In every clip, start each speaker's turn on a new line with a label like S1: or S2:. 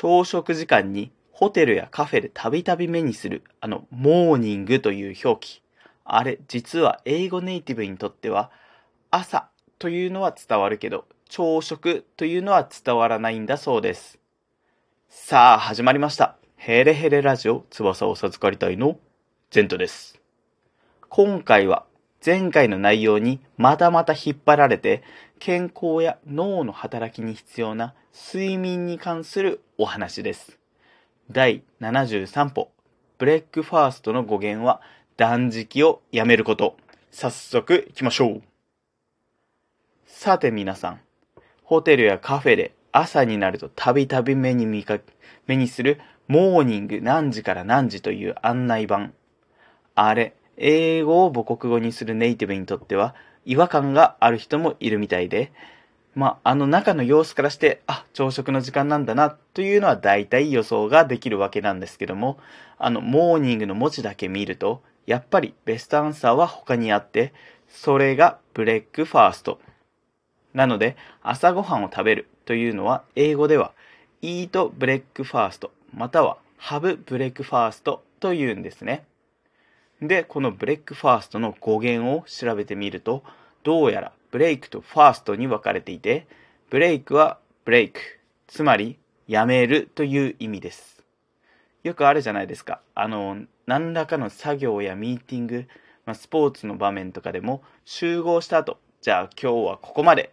S1: 朝食時間にホテルやカフェでたびたび目にするあのモーニングという表記。あれ、実は英語ネイティブにとっては朝というのは伝わるけど、朝食というのは伝わらないんだそうです。さあ、始まりました。ヘレヘレラジオ翼を授かりたいのゼントです。今回は前回の内容にまたまた引っ張られて健康や脳の働きに必要な睡眠に関するお話です。第73歩、 breakfast の語源は断食をやめること。早速行きましょう。さて皆さん、ホテルやカフェで朝になるとたびたび目に見か目にするモーニング何時から何時という案内板。あれ、英語を母国語にするネイティブにとっては違和感がある人もいるみたいで、まあ、あの中の様子からして、あ、朝食の時間なんだな、というのは大体予想ができるわけなんですけども、あの、モーニングの文字だけ見ると、やっぱりベストアンサーは他にあって、それが breakfast。なので、朝ごはんを食べるというのは、英語では、eat breakfast、または have breakfast というんですね。で、この breakfast の語源を調べてみると、どうやらブレイクと fast に分かれていて、ブレイクは break、つまりやめるという意味です。よくあるじゃないですか。あの、何らかの作業やミーティング、まあ、スポーツの場面とかでも集合した後、じゃあ今日はここまで、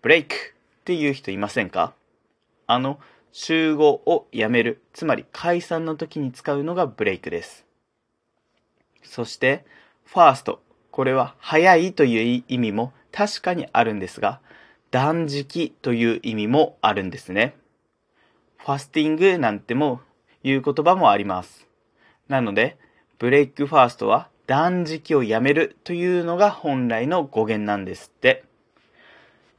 S1: ブレイクっていう人いませんか？あの、集合をやめる、つまり解散の時に使うのがブレイクです。そして、ファースト。これは早いという意味も確かにあるんですが、断食という意味もあるんですね。ファスティングなんてもいう言葉もあります。なので、ブレイクファーストは断食をやめるというのが本来の語源なんですって。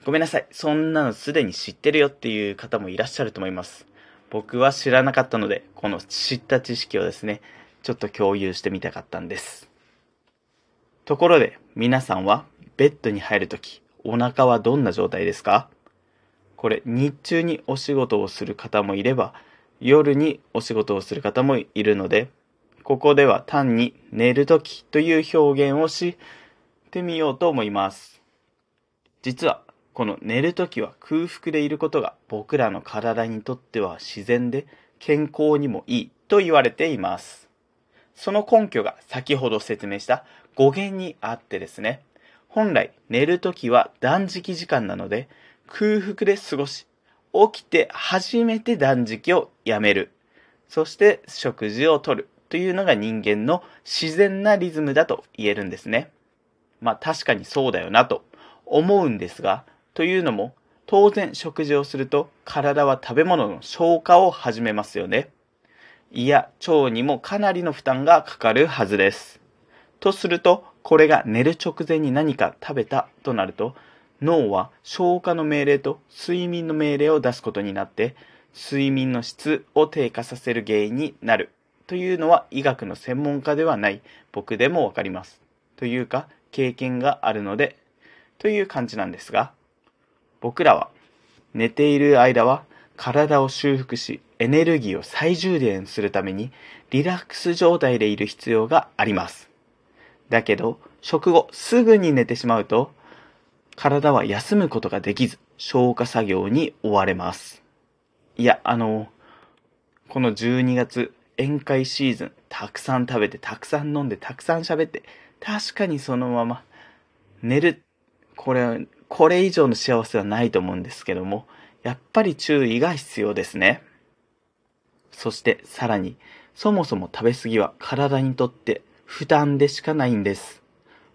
S1: ごめんなさい。そんなのすでに知ってるよっていう方もいらっしゃると思います。僕は知らなかったので、この知った知識をですね、ちょっと共有してみたかったんです。ところで、皆さんはベッドに入るとき、お腹はどんな状態ですか？これ、日中にお仕事をする方もいれば、夜にお仕事をする方もいるので、ここでは単に寝るときという表現をしてみようと思います。実は、この寝るときは空腹でいることが僕らの体にとっては自然で健康にもいいと言われています。その根拠が先ほど説明した語源にあってですね、本来寝るときは断食時間なので空腹で過ごし、起きて初めて断食をやめる。そして食事をとるというのが人間の自然なリズムだと言えるんですね。まあ確かにそうだよなと思うんですが、というのも当然食事をすると体は食べ物の消化を始めますよね。いや、腸にもかなりの負担がかかるはずです。とすると、これが寝る直前に何か食べたとなると、脳は消化の命令と睡眠の命令を出すことになって、睡眠の質を低下させる原因になるというのは医学の専門家ではない僕でもわかります。というか、経験があるので、という感じなんですが、僕らは寝ている間は体を修復し、エネルギーを再充電するためにリラックス状態でいる必要があります。だけど、食後すぐに寝てしまうと、体は休むことができず、消化作業に追われます。いや、あの、この12月、宴会シーズン、たくさん食べて、たくさん飲んで、たくさん喋って、確かにそのまま寝る、これ、これ以上の幸せはないと思うんですけども、やっぱり注意が必要ですね。そしてさらに、そもそも食べ過ぎは体にとって負担でしかないんです。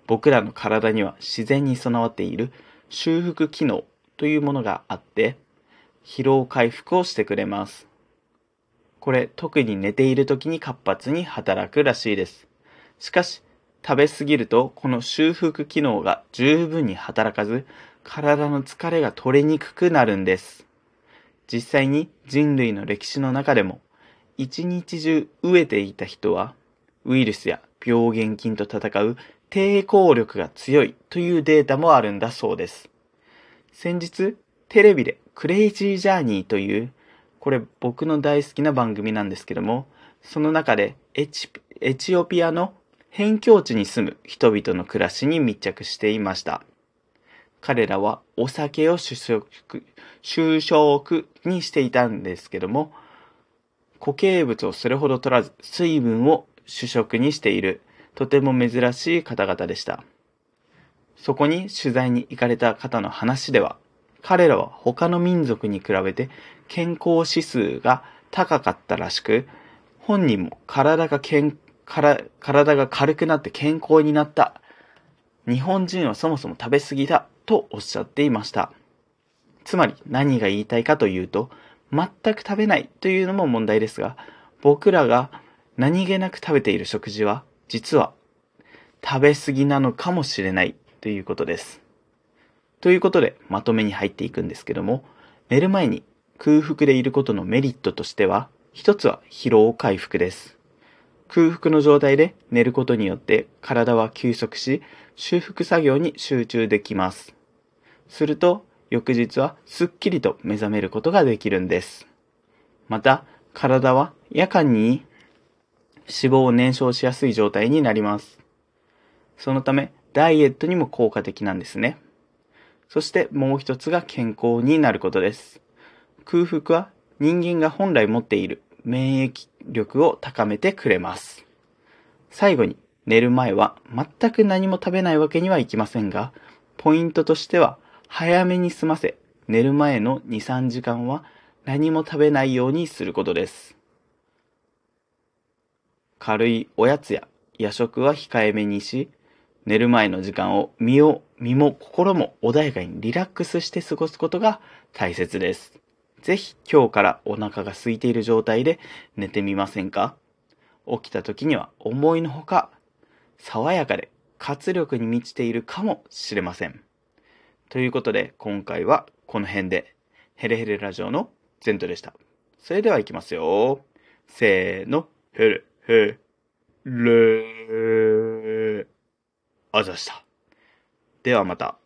S1: 僕らの体には自然に備わっている修復機能というものがあって、疲労回復をしてくれます。これ特に寝ている時に活発に働くらしいです。しかし、食べ過ぎるとこの修復機能が十分に働かず、体の疲れが取れにくくなるんです。実際に人類の歴史の中でも、一日中飢えていた人は、ウイルスや病原菌と戦う抵抗力が強いというデータもあるんだそうです。先日、テレビでクレイジージャーニーというこれ僕の大好きな番組なんですけども、その中でエチエチオピアの辺境地に住む人々の暮らしに密着していました。彼らはお酒を主食、就食にしていたんですけども、固形物をそれほど取らず、水分を主食にしている、とても珍しい方々でした。そこに取材に行かれた方の話では、彼らは他の民族に比べて健康指数が高かったらしく、本人も体が健から体が軽くなって健康になった。日本人はそもそも食べ過ぎだとおっしゃっていました。つまり何が言いたいかというと、全く食べないというのも問題ですが、僕らが何気なく食べている食事は、実は食べ過ぎなのかもしれないということです。ということで、まとめに入っていくんですけども、寝る前に空腹でいることのメリットとしては、一つは疲労回復です。空腹の状態で寝ることによって体は休息し、修復作業に集中できます。すると、翌日はすっきりと目覚めることができるんです。また、体は夜間に脂肪を燃焼しやすい状態になります。そのため、ダイエットにも効果的なんですね。そしてもう一つが健康になることです。空腹は人間が本来持っている免疫力を高めてくれます。最後に、寝る前は全く何も食べないわけにはいきませんが、ポイントとしては、早めに済ませ、寝る前の2、3時間は何も食べないようにすることです。軽いおやつや夜食は控えめにし、寝る前の時間を身を、身も心も穏やかにリラックスして過ごすことが大切です。ぜひ今日からお腹が空いている状態で寝てみませんか？起きた時には思いのほか爽やかで活力に満ちているかもしれません。ということで今回はこの辺でヘレヘレラジオのゼントでした。それでは行きますよ。せーの、ヘレヘレあざした。ではまた。